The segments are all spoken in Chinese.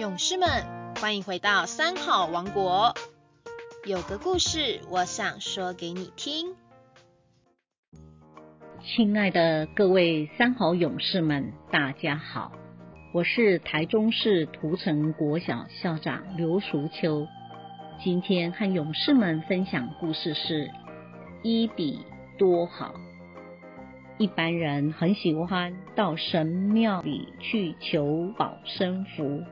勇士们，欢迎回到三好王国。有个故事，我想说给你听。亲爱的各位三好勇士们，大家好，我是台中市涂城国小校长刘淑秋。今天和勇士们分享故事是一比多好。一般人很喜欢到神庙里去求保身符，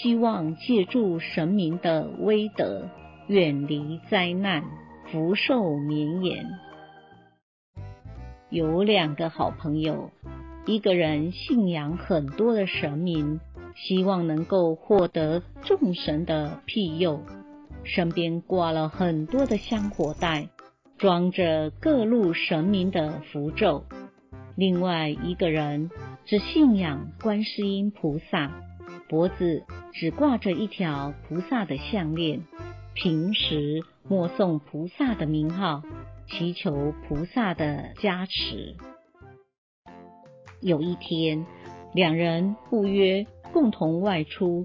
希望借助神明的威德，远离灾难，福寿绵延。有两个好朋友，一个人信仰很多的神明，希望能够获得众神的庇佑。身边挂了很多的香火袋，装着各路神明的符咒。另外一个人只信仰观世音菩萨，脖子只挂着一条菩萨的项链，平时默诵菩萨的名号，祈求菩萨的加持。有一天，两人互约共同外出，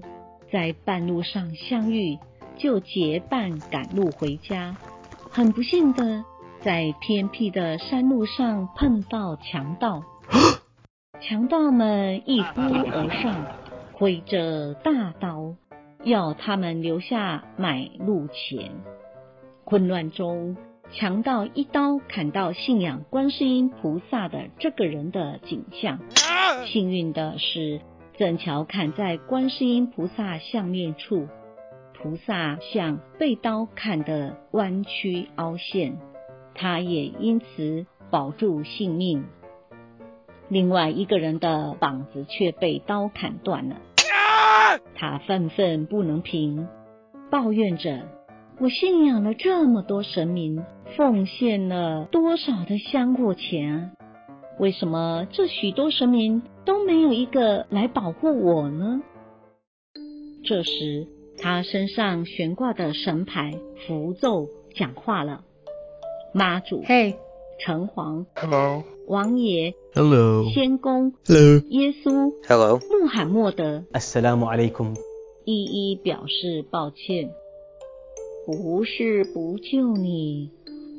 在半路上相遇。就结伴赶路回家，很不幸的在偏僻的山路上碰到强盗，强盗们一呼而上，挥着大刀要他们留下买路钱。混乱中，强盗一刀砍到信仰观世音菩萨的这个人的颈项，幸运的是正巧砍在观世音菩萨项链处。菩萨像被刀砍得弯曲凹陷，他也因此保住性命。另外一个人的膀子却被刀砍断了，他愤愤不能平，抱怨着：“我信仰了这么多神明，奉献了多少的香火钱啊？为什么这许多神明都没有一个来保护我呢？”这时。他身上悬挂的神牌符咒讲话了：妈祖，嘿，城隍，Hello，王爷，Hello，仙公，Hello，耶稣，Hello，穆罕默德，Assalamu alaikum，一一表示抱歉，不是不救你，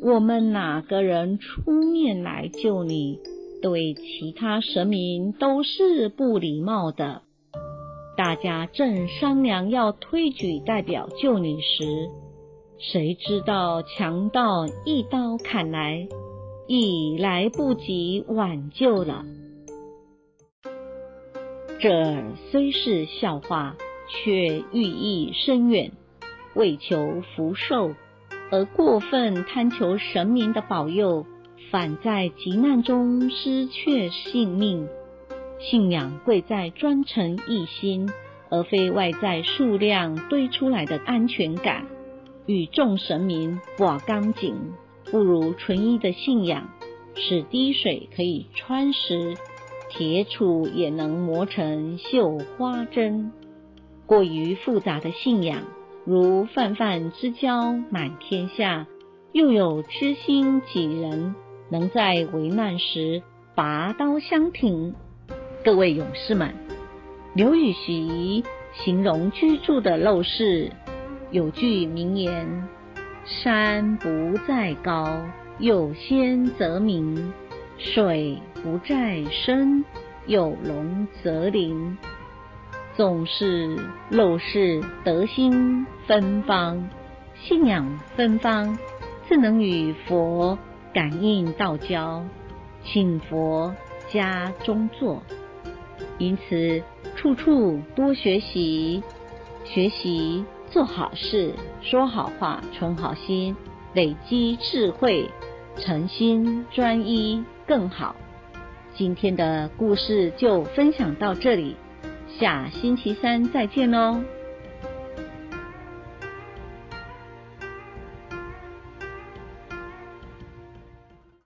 我们哪个人出面来救你，对其他神明都是不礼貌的。大家正商量要推举代表救你时，谁知道强盗一刀砍来，已来不及挽救了。这虽是笑话，却寓意深远。为求福寿而过分贪求神明的保佑，反在急难中失却性命。信仰贵在专诚一心，而非外在数量堆出来的安全感。与众神明挂钢筋，不如纯一的信仰，使滴水可以穿石，铁杵也能磨成绣花针。过于复杂的信仰，如泛泛之交满天下，又有知心几人能在危难时拔刀相挺？各位勇士们，刘禹锡形容居住的陋室，有句名言：“山不在高，有仙则名；水不在深，有龙则灵。”总是陋室德心芬芳，信仰芬芳，自能与佛感应道交，请佛家中坐。因此，处处多学习，学习做好事，说好话，存好心，累积智慧，诚心专一更好。今天的故事就分享到这里，下星期三再见喽。